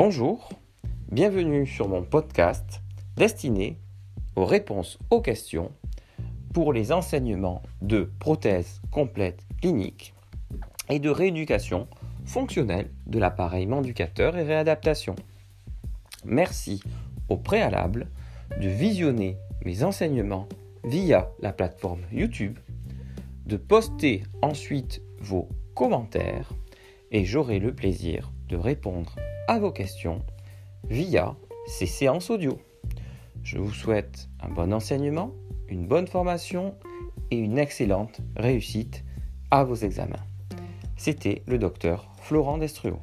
Bonjour, bienvenue sur mon podcast destiné aux réponses aux questions pour les enseignements de prothèses complètes cliniques et de rééducation fonctionnelle de l'appareil manducateur et réadaptation. Merci au préalable de visionner mes enseignements via la plateforme YouTube, de poster ensuite vos commentaires et j'aurai le plaisir de répondre à vos questions via ces séances audio. Je vous souhaite un bon enseignement, une bonne formation et une excellente réussite à vos examens. C'était le docteur Florent Destruau.